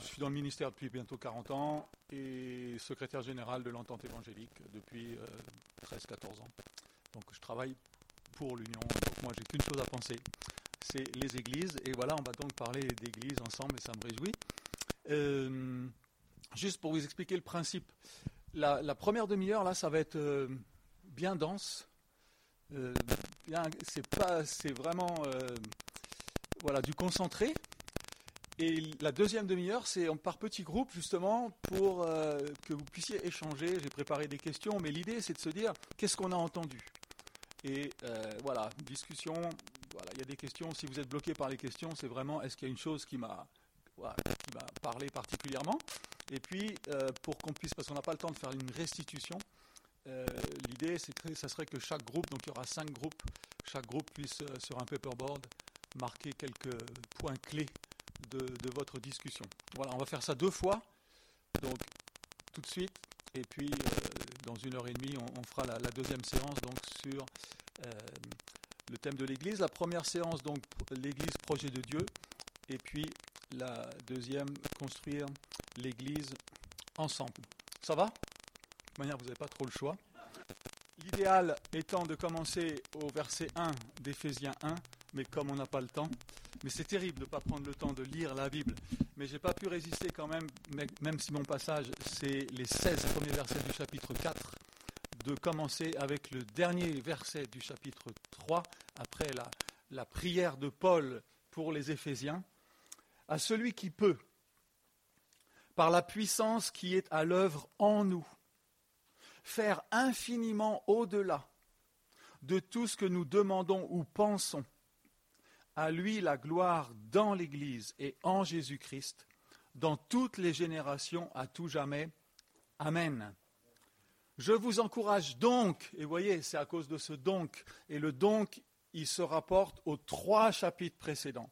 Je suis dans le ministère depuis bientôt 40 ans et secrétaire général de l'entente évangélique depuis 13-14 ans. Donc je travaille pour l'Union. Donc moi j'ai qu'une chose à penser, c'est les églises. Et voilà, on va donc parler d'églises ensemble et ça me réjouit. Euh, juste pour vous expliquer le principe. La, première demi-heure, là, ça va être euh, bien dense. Euh, c'est pas, c'est vraiment voilà, du concentré. Et la deuxième demi-heure, c'est par petits groupes, justement, pour que vous puissiez échanger. J'ai préparé des questions, mais l'idée, c'est de se dire qu'est-ce qu'on a entendu? Et euh, voilà, discussion. Voilà, il y a des questions. Si vous êtes bloqué par les questions, c'est vraiment est-ce qu'il y a une chose qui m'a parlé particulièrement? Et puis, euh, pour qu'on puisse, parce qu'on n'a pas le temps de faire une restitution, euh, l'idée, c'est que ça serait que chaque groupe, donc il y aura cinq groupes, chaque groupe puisse sur un paperboard marquer quelques points clés de, votre discussion. Voilà, on va faire ça deux fois. Donc, tout de suite, et puis, euh, dans une heure et demie, on, fera la, deuxième séance donc, sur euh, le thème de l'Église. La première séance, donc, l'Église, projet de Dieu. Et puis, la deuxième, construire l'Église ensemble. Ça va? De manière, vous n'avez pas trop le choix. L'idéal étant de commencer au verset 1 d'Éphésiens 1, mais comme on n'a pas le temps, mais c'est terrible de ne pas prendre le temps de lire la Bible. Mais je n'ai pas pu résister quand même, même si mon passage, c'est les 16 premiers versets du chapitre 4, de commencer avec le dernier verset du chapitre 3, après la, la prière de Paul pour les Éphésiens, à celui qui peut, par la puissance qui est à l'œuvre en nous, faire infiniment au-delà de tout ce que nous demandons ou pensons à lui la gloire dans l'Église et en Jésus-Christ, dans toutes les générations, à tout jamais. Amen. Je vous encourage donc, et voyez, c'est à cause de ce donc, et le donc, il se rapporte aux trois chapitres précédents.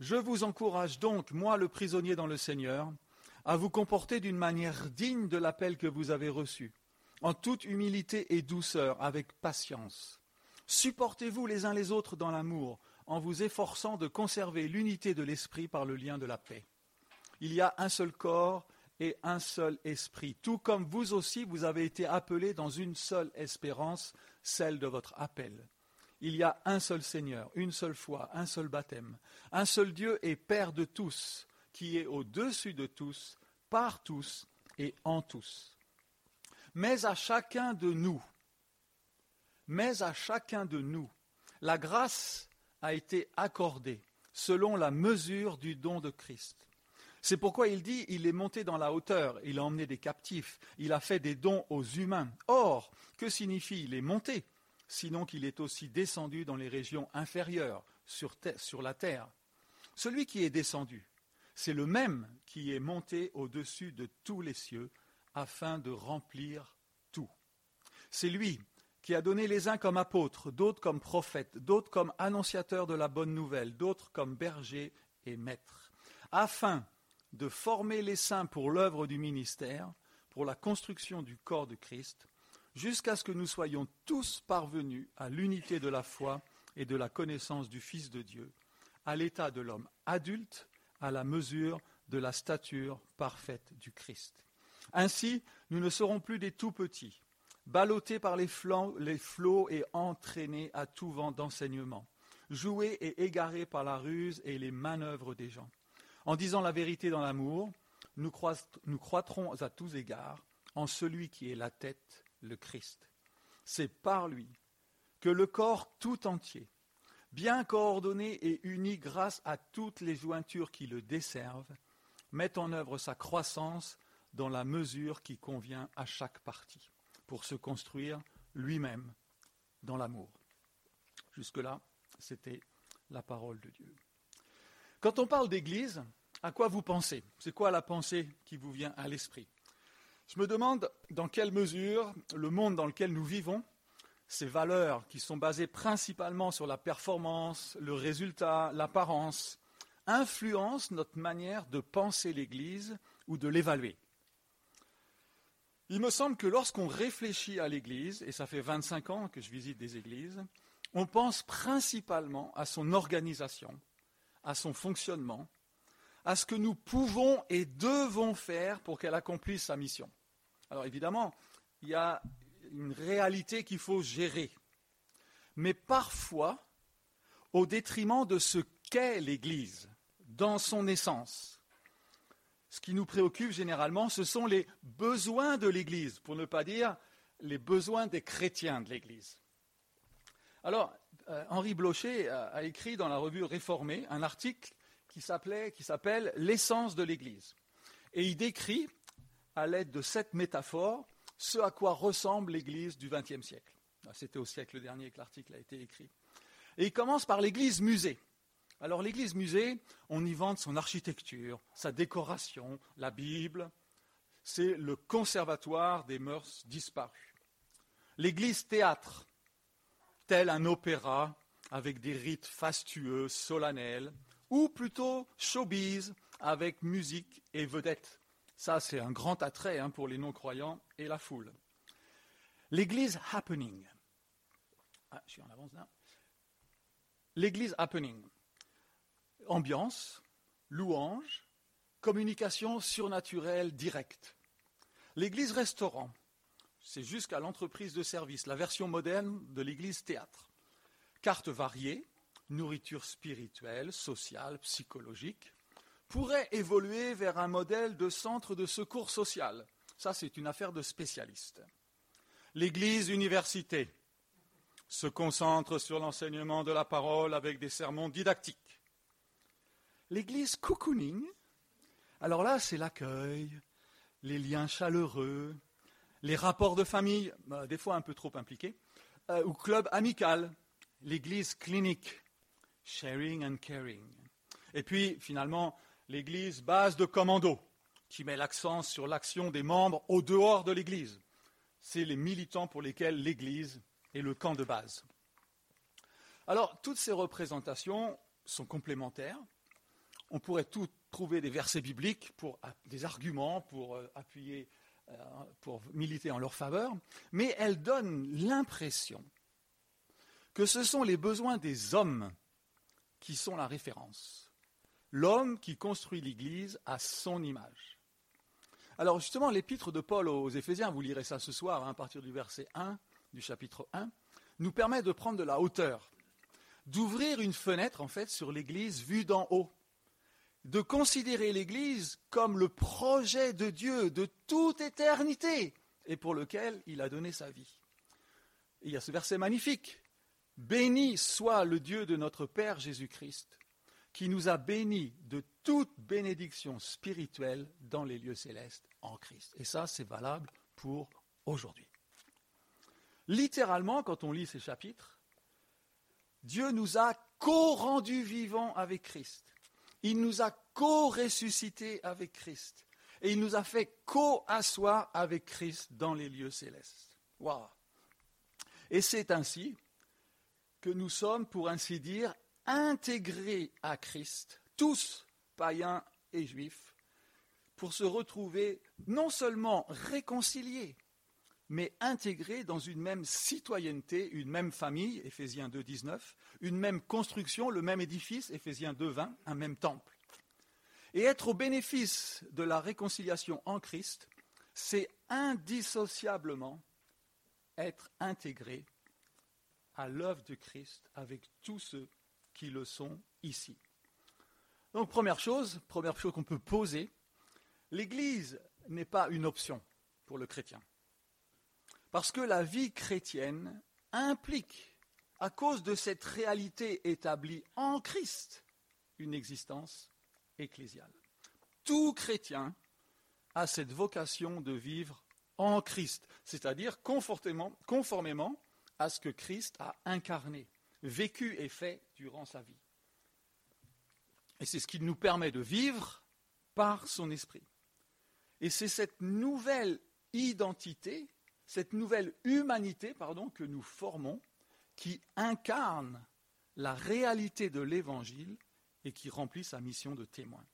Je vous encourage donc, moi le prisonnier dans le Seigneur, à vous comporter d'une manière digne de l'appel que vous avez reçu, en toute humilité et douceur, avec patience. Supportez-vous les uns les autres dans l'amour, en vous efforçant de conserver l'unité de l'esprit par le lien de la paix. Il y a un seul corps et un seul esprit, tout comme vous aussi vous avez été appelés dans une seule espérance, celle de votre appel. Il y a un seul Seigneur, une seule foi, un seul baptême, un seul Dieu et Père de tous, qui est au-dessus de tous, par tous et en tous. Mais à chacun de nous, mais à chacun de nous, la grâce a été accordé selon la mesure du don de Christ. C'est pourquoi il dit, il est monté dans la hauteur, il a emmené des captifs, il a fait des dons aux humains. Or, que signifie il est monté Sinon qu'il est aussi descendu dans les régions inférieures, sur, sur la terre? Celui qui est descendu, c'est le même qui est monté au-dessus de tous les cieux, afin de remplir tout. C'est lui qui a donné les uns comme apôtres, d'autres comme prophètes, d'autres comme annonciateurs de la bonne nouvelle, d'autres comme bergers et maîtres, afin de former les saints pour l'œuvre du ministère, pour la construction du corps de Christ, jusqu'à ce que nous soyons tous parvenus à l'unité de la foi et de la connaissance du Fils de Dieu, à l'état de l'homme adulte, à la mesure de la stature parfaite du Christ. Ainsi, nous ne serons plus des tout petits, ballottés par les, flots et entraînés à tout vent d'enseignement, joués et égarés par la ruse et les manœuvres des gens. En disant la vérité dans l'amour, nous, nous croîtrons à tous égards en celui qui est la tête, le Christ. C'est par lui que le corps tout entier, bien coordonné et uni grâce à toutes les jointures qui le desservent, met en œuvre sa croissance dans la mesure qui convient à chaque partie pour se construire lui-même dans l'amour. Jusque-là, c'était la parole de Dieu. Quand on parle d'Église, à quoi vous pensez? C'est quoi la pensée qui vous vient à l'esprit? Je me demande dans quelle mesure le monde dans lequel nous vivons, ces valeurs qui sont basées principalement sur la performance, le résultat, l'apparence, influencent notre manière de penser l'Église ou de l'évaluer. Il me semble que lorsqu'on réfléchit à l'Église, et ça fait 25 ans que je visite des églises, on pense principalement à son organisation, à son fonctionnement, à ce que nous pouvons et devons faire pour qu'elle accomplisse sa mission. Alors évidemment, il y a une réalité qu'il faut gérer, mais parfois au détriment de ce qu'est l'Église dans son essence. Ce qui nous préoccupe généralement, ce sont les besoins de l'Église, pour ne pas dire les besoins des chrétiens de l'Église. Alors, euh, Henri Blocher a, écrit dans la revue Réformée un article qui s'appelle L'essence de l'Église. Et il décrit, à l'aide de cette métaphore, ce à quoi ressemble l'Église du XXe siècle. C'était au siècle dernier que l'article a été écrit. Et il commence par l'Église musée. Alors l'Église musée, on y vante son architecture, sa décoration, la Bible. C'est le conservatoire des mœurs disparues. L'Église théâtre, tel un opéra avec des rites fastueux, solennels, ou plutôt showbiz avec musique et vedettes. Ça, c'est un grand attrait hein, pour les non-croyants et la foule. L'église happening. Ah, je suis en avance là. L'église happening. Ambiance, louange, communication surnaturelle directe. L'église restaurant c'est jusqu'à l'entreprise de service, la version moderne de l'église théâtre. Cartes variées, nourriture spirituelle, sociale, psychologique, pourrait évoluer vers un modèle de centre de secours social. Ça, c'est une affaire de spécialistes. L'église université se concentre sur l'enseignement de la parole avec des sermons didactiques. L'église cocooning, alors là, c'est l'accueil, les liens chaleureux, les rapports de famille, bah, des fois un peu trop impliqués, euh, ou club amical, l'église clinique, sharing and caring. Et puis, finalement, l'église base de commando, qui met l'accent sur l'action des membres au dehors de l'église. C'est les militants pour lesquels l'église est le camp de base. Alors, toutes ces représentations sont complémentaires. On pourrait tout trouver des versets bibliques pour des arguments pour euh, appuyer euh, pour militer en leur faveur, mais elle donne l'impression que ce sont les besoins des hommes qui sont la référence. L'homme qui construit l'Église à son image. Alors justement, l'épître de Paul aux Éphésiens, vous lirez ça ce soir hein, à partir du verset 1 du chapitre 1, nous permet de prendre de la hauteur, d'ouvrir une fenêtre en fait sur l'Église vue d'en haut de considérer l'Église comme le projet de Dieu de toute éternité et pour lequel il a donné sa vie. il y a ce verset magnifique. Béni soit le Dieu de notre Père Jésus-Christ, qui nous a bénis de toute bénédiction spirituelle dans les lieux célestes en Christ. Et ça, c'est valable pour aujourd'hui. Littéralement, quand on lit ces chapitres, Dieu nous a co-rendus vivants avec Christ. Il nous a co-ressuscités avec Christ. Et il nous a fait co-asseoir avec Christ dans les lieux célestes. Et c'est ainsi que nous sommes, pour ainsi dire, intégrés à Christ, tous païens et juifs, pour se retrouver non seulement réconciliés, mais intégrés dans une même citoyenneté, une même famille, Éphésiens 2, 19, une même construction, le même édifice, Éphésiens 2, 20, un même temple. Et être au bénéfice de la réconciliation en Christ, c'est indissociablement être intégré à l'œuvre de Christ avec tous ceux qui le sont ici. Donc première chose, première chose qu'on peut poser, l'Église n'est pas une option pour le chrétien. Parce que la vie chrétienne implique, à cause de cette réalité établie en Christ, une existence ecclésiale. Tout chrétien a cette vocation de vivre en Christ, c'est-à-dire conformément, à ce que Christ a incarné, vécu et fait durant sa vie. Et c'est ce qui nous permet de vivre par son esprit. Et c'est cette nouvelle identité cette nouvelle humanité que nous formons, qui incarne la réalité de l'Évangile et qui remplit sa mission de témoin.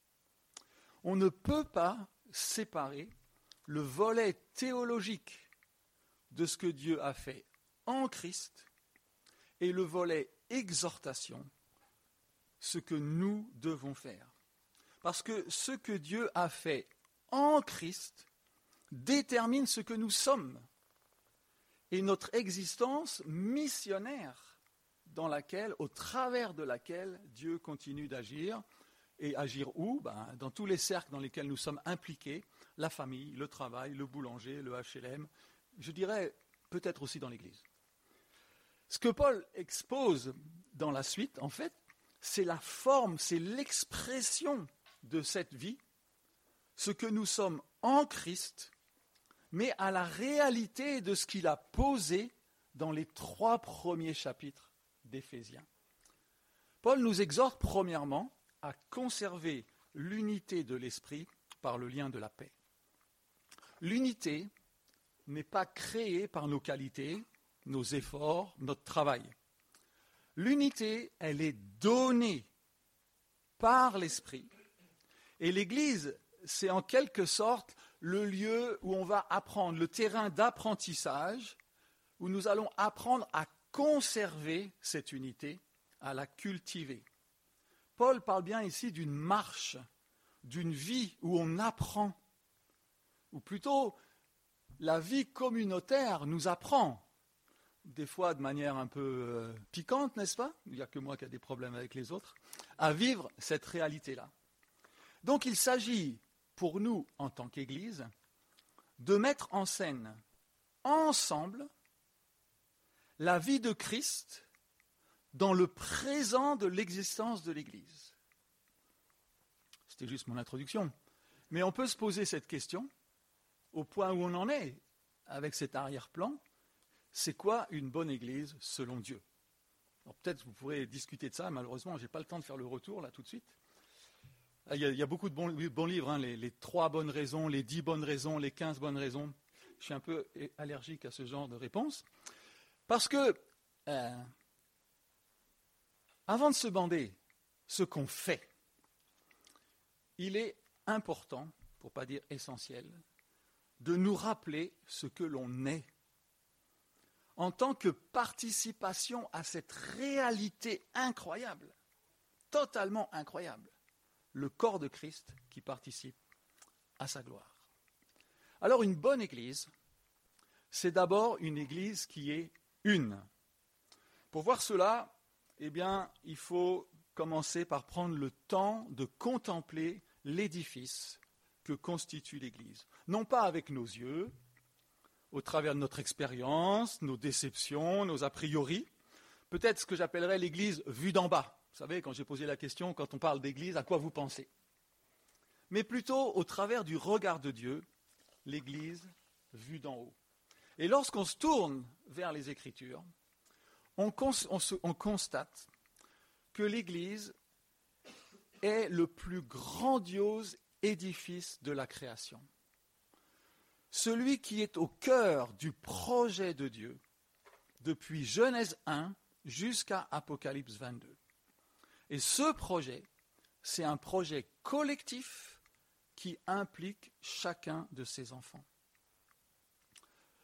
On ne peut pas séparer le volet théologique de ce que Dieu a fait en Christ et le volet exhortation, ce que nous devons faire. Parce que ce que Dieu a fait en Christ détermine ce que nous sommes et notre existence missionnaire dans laquelle, au travers de laquelle Dieu continue d'agir. Et agir où? Ben, Dans tous les cercles dans lesquels nous sommes impliqués, la famille, le travail, le boulanger, le HLM, je dirais peut-être aussi dans l'Église. Ce que Paul expose dans la suite, en fait, c'est la forme, c'est l'expression de cette vie, ce que nous sommes en Christ, mais à la réalité de ce qu'il a posé dans les trois premiers chapitres d'Éphésiens. Paul nous exhorte premièrement à conserver l'unité de l'esprit par le lien de la paix. L'unité n'est pas créée par nos qualités, nos efforts, notre travail. L'unité, elle est donnée par l'Esprit. Et l'Église, c'est en quelque sorte le lieu où on va apprendre, le terrain d'apprentissage, où nous allons apprendre à conserver cette unité, à la cultiver. Paul parle bien ici d'une marche, d'une vie où on apprend, ou plutôt la vie communautaire nous apprend des fois de manière un peu euh, piquante, n'est-ce pas? Il n'y a que moi qui a des problèmes avec les autres, à vivre cette réalité-là. Donc il s'agit pour nous, en tant qu'Église, de mettre en scène ensemble la vie de Christ dans le présent de l'existence de l'Église. C'était juste mon introduction. Mais on peut se poser cette question au point où on en est avec cet arrière-plan c'est quoi une bonne Église selon Dieu? Peut-être vous pourrez discuter de ça, malheureusement, je n'ai pas le temps de faire le retour là tout de suite. Ah, il y a, beaucoup de bons, livres, hein, les, trois bonnes raisons, les dix bonnes raisons, les quinze bonnes raisons. Je suis un peu allergique à ce genre de réponse. Parce que, euh, avant de se bander ce qu'on fait, il est important, pour ne pas dire essentiel, de nous rappeler ce que l'on est en tant que participation à cette réalité incroyable, totalement incroyable, le corps de Christ qui participe à sa gloire. Alors une bonne Église, c'est d'abord une Église qui est une. Pour voir cela, eh il faut commencer par prendre le temps de contempler l'édifice que constitue l'Église. Non pas avec nos yeux, au travers de notre expérience, nos déceptions, nos a priori. Peut-être ce que j'appellerais l'Église vue d'en bas. Vous savez, quand j'ai posé la question, quand on parle d'Église, à quoi vous pensez? Mais plutôt au travers du regard de Dieu, l'Église vue d'en haut. Et lorsqu'on se tourne vers les Écritures, on, on constate que l'Église est le plus grandiose édifice de la création celui qui est au cœur du projet de Dieu, depuis Genèse 1 jusqu'à Apocalypse 22. Et ce projet, c'est un projet collectif qui implique chacun de ses enfants.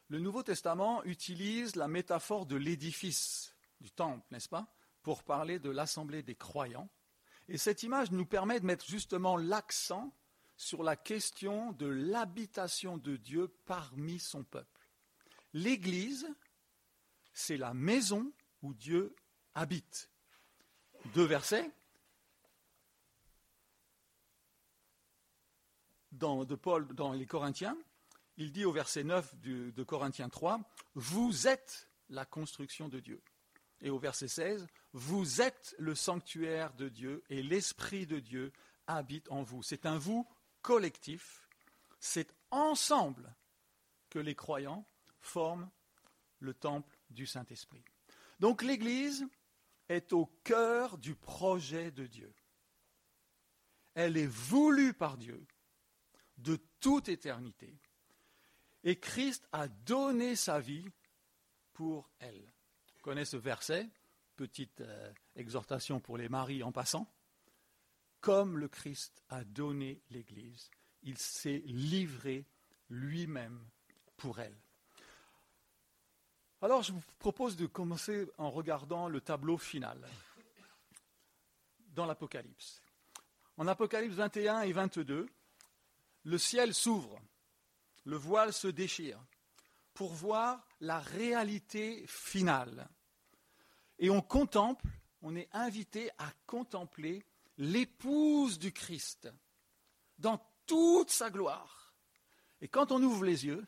Le Nouveau Testament utilise la métaphore de l'édifice du temple, n'est-ce pas, pour parler de l'assemblée des croyants. Et cette image nous permet de mettre justement l'accent sur la question de l'habitation de Dieu parmi son peuple. L'Église, c'est la maison où Dieu habite. Deux versets. Dans, de Paul dans les Corinthiens, il dit au verset 9 de Corinthiens 3, Vous êtes la construction de Dieu. Et au verset 16, Vous êtes le sanctuaire de Dieu et l'Esprit de Dieu habite en vous. C'est un vous collectif, c'est ensemble que les croyants forment le temple du Saint-Esprit. Donc l'Église est au cœur du projet de Dieu. Elle est voulue par Dieu de toute éternité. Et Christ a donné sa vie pour elle. Vous connaissez ce verset, petite euh, exhortation pour les maris en passant comme le Christ a donné l'Église. Il s'est livré lui-même pour elle. Alors je vous propose de commencer en regardant le tableau final dans l'Apocalypse. En Apocalypse 21 et 22, le ciel s'ouvre, le voile se déchire pour voir la réalité finale. Et on contemple, on est invité à contempler l'épouse du Christ dans toute sa gloire. Et quand on ouvre les yeux,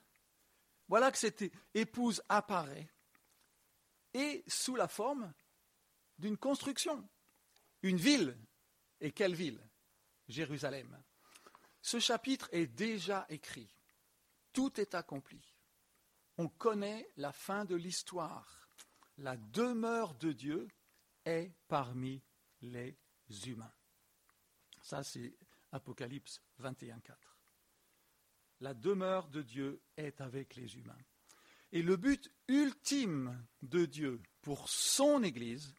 voilà que cette épouse apparaît et sous la forme d'une construction, une ville. Et quelle ville? Jérusalem. Ce chapitre est déjà écrit. Tout est accompli. On connaît la fin de l'histoire. La demeure de Dieu est parmi les humains. Ça, c'est Apocalypse 21.4. La demeure de Dieu est avec les humains. Et le but ultime de Dieu pour son Église,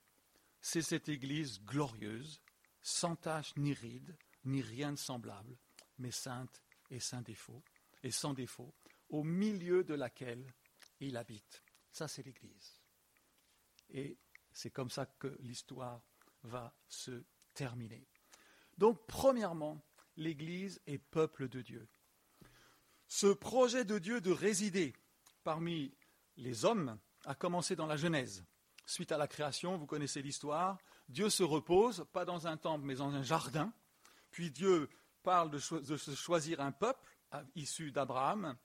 c'est cette Église glorieuse, sans tache ni ride, ni rien de semblable, mais sainte et sans défaut, et sans défaut, au milieu de laquelle il habite. Ça, c'est l'Église. Et c'est comme ça que l'histoire va se terminer. Donc, premièrement, l'Église est peuple de Dieu. Ce projet de Dieu de résider parmi les hommes a commencé dans la Genèse. Suite à la création, vous connaissez l'histoire, Dieu se repose, pas dans un temple, mais dans un jardin. Puis Dieu parle de, se choisir un peuple issu d'Abraham,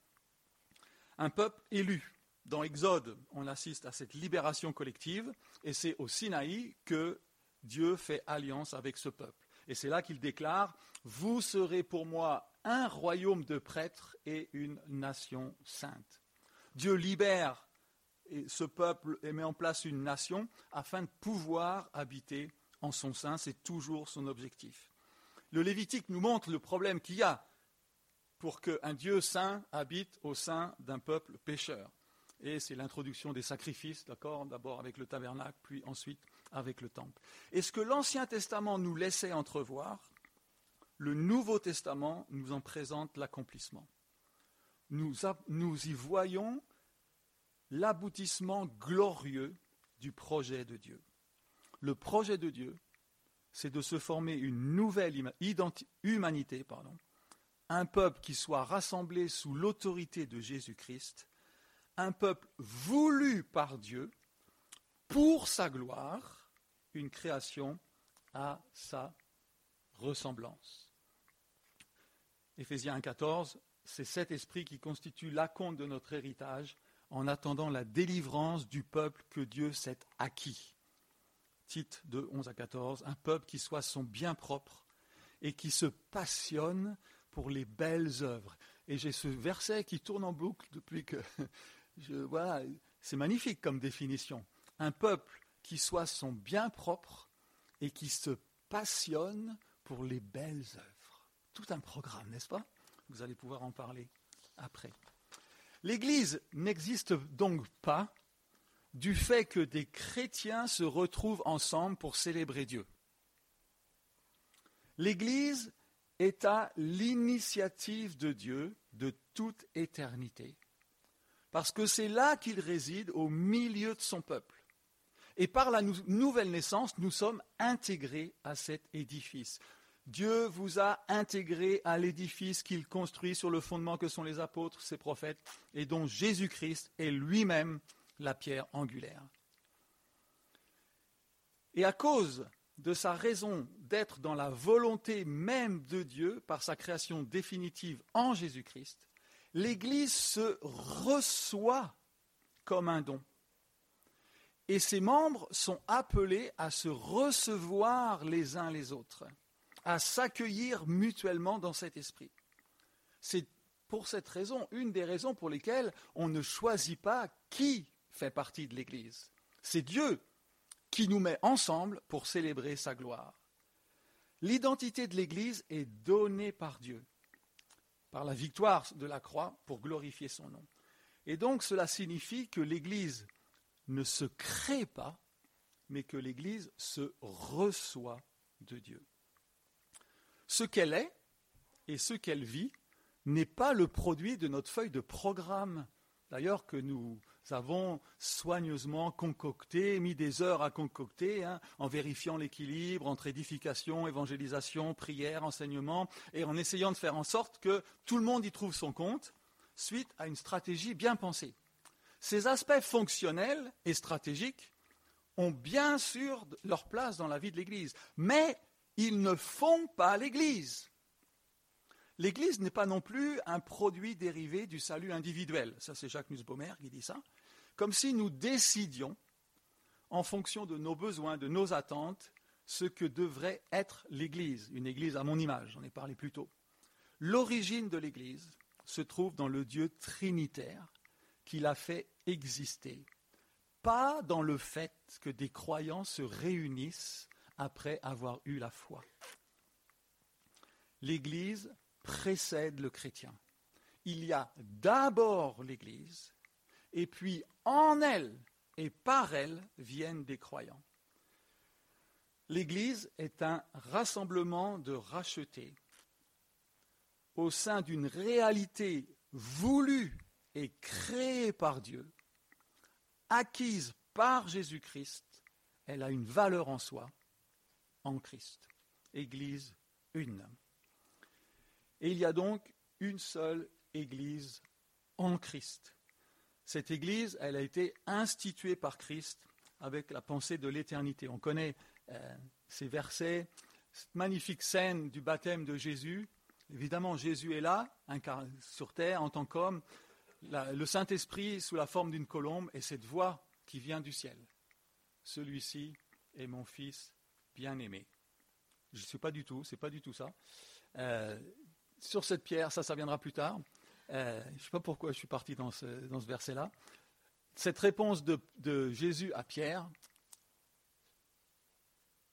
un peuple élu. Dans Exode, on assiste à cette libération collective, et c'est au Sinaï que Dieu fait alliance avec ce peuple. Et c'est là qu'il déclare, Vous serez pour moi un royaume de prêtres et une nation sainte. Dieu libère ce peuple et met en place une nation afin de pouvoir habiter en son sein. C'est toujours son objectif. Le Lévitique nous montre le problème qu'il y a pour qu'un Dieu saint habite au sein d'un peuple pécheur. Et c'est l'introduction des sacrifices, d'accord D'abord avec le tabernacle, puis ensuite avec le temple. Et ce que l'Ancien Testament nous laissait entrevoir, le Nouveau Testament nous en présente l'accomplissement. Nous, y voyons l'aboutissement glorieux du projet de Dieu. Le projet de Dieu, c'est de se former une nouvelle humanité, pardon, un peuple qui soit rassemblé sous l'autorité de Jésus-Christ, un peuple voulu par Dieu pour sa gloire, une création à sa ressemblance. Éphésiens 1,14, c'est cet esprit qui constitue l'acompte de notre héritage en attendant la délivrance du peuple que Dieu s'est acquis. Tite de 11 à 14, un peuple qui soit son bien propre et qui se passionne pour les belles œuvres. Et j'ai ce verset qui tourne en boucle depuis que je voilà, c'est magnifique comme définition. Un peuple qui soit son bien propre et qui se passionne pour les belles œuvres. Tout un programme, n'est-ce pas? Vous allez pouvoir en parler après. L'Église n'existe donc pas du fait que des chrétiens se retrouvent ensemble pour célébrer Dieu. L'Église est à l'initiative de Dieu de toute éternité, parce que c'est là qu'il réside au milieu de son peuple. Et par la nouvelle naissance, nous sommes intégrés à cet édifice. Dieu vous a intégré à l'édifice qu'il construit sur le fondement que sont les apôtres, ses prophètes, et dont Jésus-Christ est lui-même la pierre angulaire. Et à cause de sa raison d'être dans la volonté même de Dieu par sa création définitive en Jésus-Christ, l'Église se reçoit comme un don. Et ses membres sont appelés à se recevoir les uns les autres à s'accueillir mutuellement dans cet esprit. C'est pour cette raison, une des raisons pour lesquelles on ne choisit pas qui fait partie de l'Église. C'est Dieu qui nous met ensemble pour célébrer sa gloire. L'identité de l'Église est donnée par Dieu, par la victoire de la croix pour glorifier son nom. Et donc cela signifie que l'Église ne se crée pas, mais que l'Église se reçoit de Dieu. Ce qu'elle est et ce qu'elle vit n'est pas le produit de notre feuille de programme d'ailleurs que nous avons soigneusement concocté, mis des heures à concocter, hein, en vérifiant l'équilibre entre édification, évangélisation, prière, enseignement, et en essayant de faire en sorte que tout le monde y trouve son compte, suite à une stratégie bien pensée. Ces aspects fonctionnels et stratégiques ont bien sûr leur place dans la vie de l'Église, mais ils ne font pas l'Église. L'Église n'est pas non plus un produit dérivé du salut individuel. Ça, c'est Jacques Nussbaumer qui dit ça. Comme si nous décidions, en fonction de nos besoins, de nos attentes, ce que devrait être l'Église. Une Église à mon image, j'en ai parlé plus tôt. L'origine de l'Église se trouve dans le Dieu trinitaire qui l'a fait exister, pas dans le fait que des croyants se réunissent après avoir eu la foi. L'Église précède le chrétien. Il y a d'abord l'Église, et puis en elle et par elle viennent des croyants. L'Église est un rassemblement de rachetés au sein d'une réalité voulue et créée par Dieu, acquise par Jésus-Christ, elle a une valeur en soi, en Christ. Église une. Et il y a donc une seule Église en Christ. Cette Église, elle a été instituée par Christ avec la pensée de l'éternité. On connaît euh, ces versets, cette magnifique scène du baptême de Jésus. Évidemment, Jésus est là, sur terre, en tant qu'homme. Le Saint-Esprit sous la forme d'une colombe et cette voix qui vient du ciel. Celui-ci est mon Fils bien-aimé. Je ne sais pas du tout, c'est pas du tout ça. Euh, sur cette pierre, ça, ça viendra plus tard. Euh, je ne sais pas pourquoi je suis parti dans ce, dans verset-là. Cette réponse de, de Jésus à Pierre,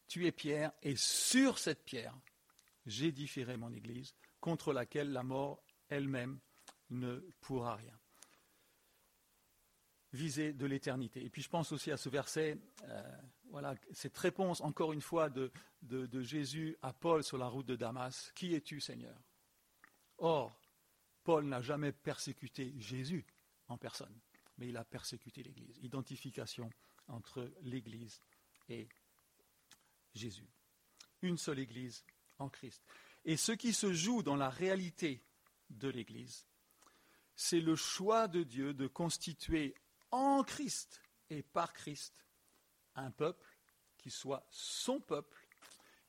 tu es Pierre, et sur cette pierre, j'édifierai mon Église, contre laquelle la mort elle-même ne pourra rien. Visée de l'éternité. Et puis je pense aussi à ce verset, euh, voilà, cette réponse encore une fois de, Jésus à Paul sur la route de Damas. Qui es-tu, Seigneur? Or, Paul n'a jamais persécuté Jésus en personne, mais il a persécuté l'Église. Identification entre l'Église et Jésus. Une seule Église en Christ. Et ce qui se joue dans la réalité de l'Église, c'est le choix de Dieu de constituer en Christ et par Christ un peuple qui soit son peuple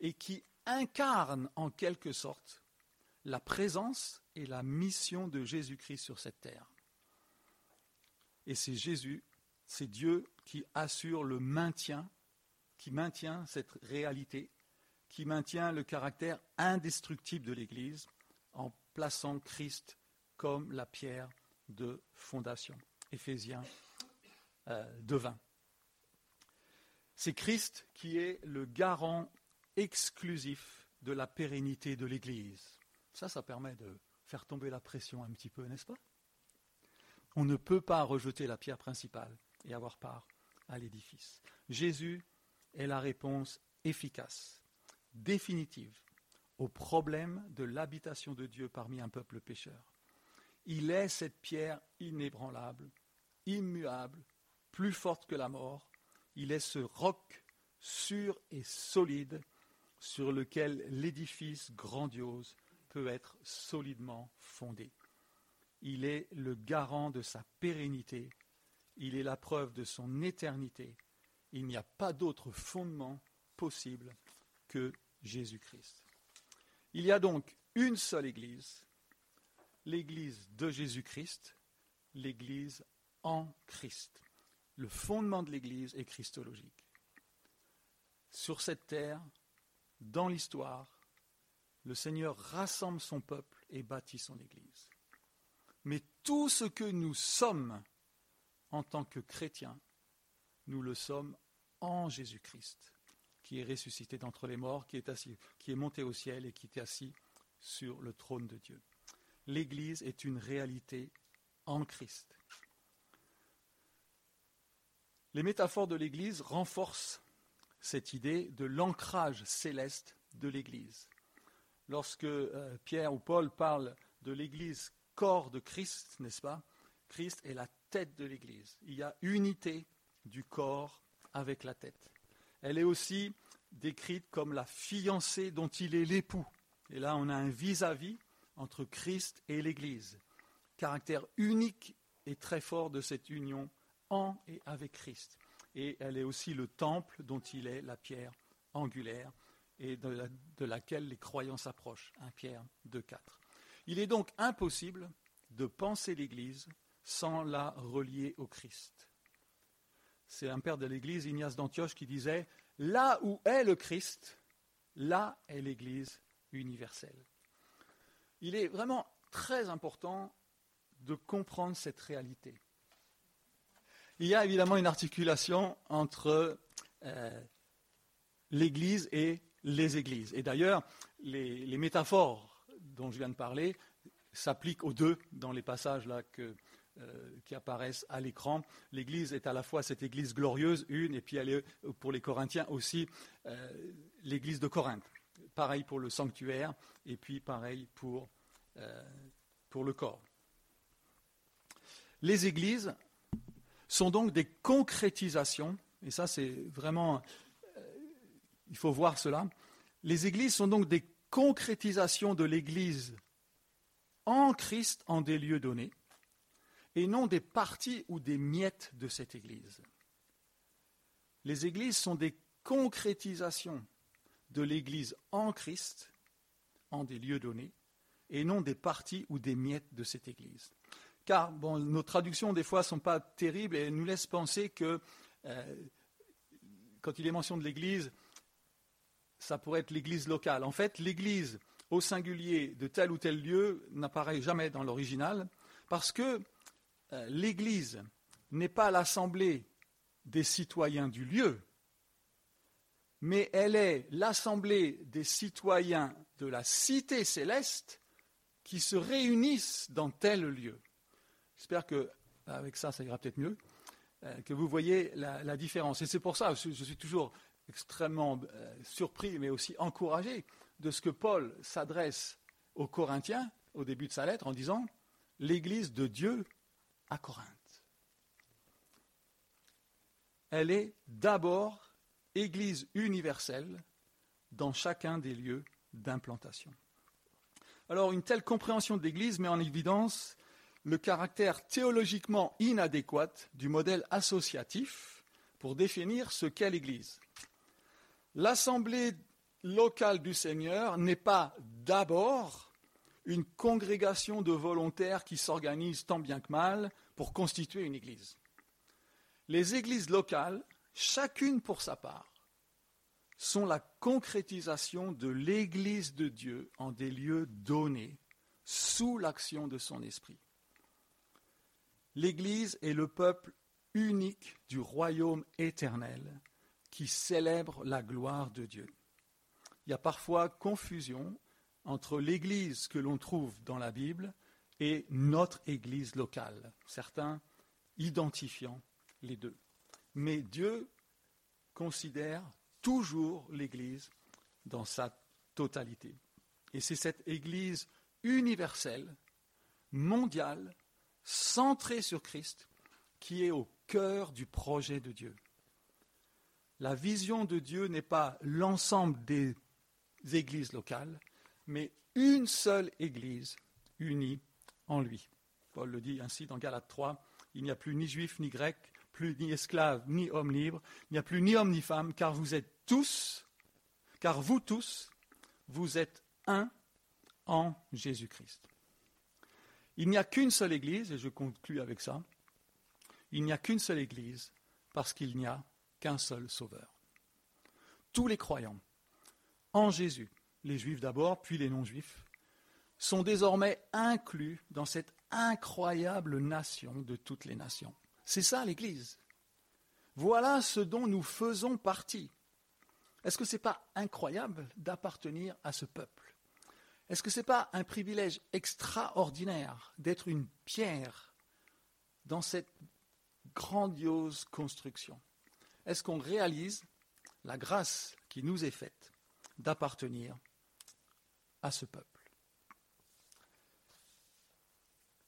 et qui incarne en quelque sorte la présence et la mission de Jésus-Christ sur cette terre. Et c'est Jésus, c'est Dieu qui assure le maintien, qui maintient cette réalité, qui maintient le caractère indestructible de l'Église en plaçant Christ comme la pierre de fondation. Éphésiens euh, 2.20. C'est Christ qui est le garant exclusif de la pérennité de l'Église. Ça, ça permet de faire tomber la pression un petit peu, n'est-ce pas? On ne peut pas rejeter la pierre principale et avoir part à l'édifice. Jésus est la réponse efficace, définitive, au problème de l'habitation de Dieu parmi un peuple pécheur. Il est cette pierre inébranlable, immuable, plus forte que la mort. Il est ce roc sûr et solide sur lequel l'édifice grandiose peut être solidement fondé. Il est le garant de sa pérennité, il est la preuve de son éternité. Il n'y a pas d'autre fondement possible que Jésus-Christ. Il y a donc une seule Église, l'Église de Jésus-Christ, l'Église en Christ. Le fondement de l'Église est christologique. Sur cette terre, dans l'histoire, le Seigneur rassemble son peuple et bâtit son Église. Mais tout ce que nous sommes en tant que chrétiens, nous le sommes en Jésus-Christ, qui est ressuscité d'entre les morts, qui est, assis, qui est monté au ciel et qui est assis sur le trône de Dieu. L'Église est une réalité en Christ. Les métaphores de l'Église renforcent cette idée de l'ancrage céleste de l'Église lorsque euh, Pierre ou Paul parlent de l'Église corps de Christ, n'est-ce pas? Christ est la tête de l'Église. Il y a unité du corps avec la tête. Elle est aussi décrite comme la fiancée dont il est l'époux. Et là, on a un vis-à-vis entre Christ et l'Église. Caractère unique et très fort de cette union et avec Christ. Et elle est aussi le temple dont il est la pierre angulaire et de, laquelle les croyants s'approchent. 1 Pierre 2.4. Il est donc impossible de penser l'Église sans la relier au Christ. C'est un père de l'Église, Ignace d'Antioche, qui disait Là où est le Christ, là est l'Église universelle. Il est vraiment très important de comprendre cette réalité. Il y a évidemment une articulation entre euh, l'Église et les Églises. Et d'ailleurs, les, métaphores dont je viens de parler s'appliquent aux deux dans les passages là euh, qui apparaissent à l'écran. L'Église est à la fois cette Église glorieuse, une, et puis elle est pour les Corinthiens aussi euh, l'Église de Corinthe. Pareil pour le sanctuaire, et puis pareil pour, pour le corps. Les Églises sont donc des concrétisations, et ça c'est vraiment, il faut voir cela, les Églises sont donc des concrétisations de l'Église en Christ en des lieux donnés et non des parties ou des miettes de cette Église. Les Églises sont des concrétisations de l'Église en Christ, en des lieux donnés, et non des parties ou des miettes de cette Église. Car nos traductions, des fois, ne sont pas terribles et nous laissent penser que, euh, quand il est mention de l'Église, ça pourrait être l'Église locale. En fait, l'Église au singulier de tel ou tel lieu n'apparaît jamais dans l'original, parce que euh, l'Église n'est pas l'assemblée des citoyens du lieu, mais elle est l'assemblée des citoyens de la cité céleste qui se réunissent dans tel lieu. J'espère que avec ça, ça ira peut-être mieux, euh, que vous voyez la, différence. Et c'est pour ça que je suis toujours extrêmement euh, surpris, mais aussi encouragé de ce que Paul s'adresse aux Corinthiens au début de sa lettre en disant L'Église de Dieu à Corinthe. Elle est d'abord Église universelle dans chacun des lieux d'implantation. Alors une telle compréhension de l'Église met en évidence le caractère théologiquement inadéquat du modèle associatif pour définir ce qu'est l'Église. L'Assemblée locale du Seigneur n'est pas d'abord une congrégation de volontaires qui s'organisent tant bien que mal pour constituer une église. Les églises locales, chacune pour sa part, sont la concrétisation de l'église de Dieu en des lieux donnés sous l'action de son esprit. L'église est le peuple unique du royaume éternel qui célèbre la gloire de Dieu. Il y a parfois confusion entre l'Église que l'on trouve dans la Bible et notre Église locale, certains identifiant les deux. Mais Dieu considère toujours l'Église dans sa totalité. Et c'est cette Église universelle, mondiale, centrée sur Christ, qui est au cœur du projet de Dieu. La vision de Dieu n'est pas l'ensemble des églises locales, mais une seule Église unie en lui. Paul le dit ainsi dans Galates 3, il n'y a plus ni juif ni grec, plus ni esclave ni homme libre, il n'y a plus ni homme ni femme, car vous êtes tous, car vous tous, vous êtes un en Jésus-Christ. Il n'y a qu'une seule Église, et je conclus avec ça, il n'y a qu'une seule Église parce qu'il n'y a qu'un seul Sauveur. Tous les croyants en Jésus, les juifs d'abord, puis les non-juifs, sont désormais inclus dans cette incroyable nation de toutes les nations. C'est ça l'Église. Voilà ce dont nous faisons partie. Est-ce que ce n'est pas incroyable d'appartenir à ce peuple? Est-ce que ce n'est pas un privilège extraordinaire d'être une pierre dans cette grandiose construction? Est-ce qu'on réalise la grâce qui nous est faite d'appartenir à ce peuple?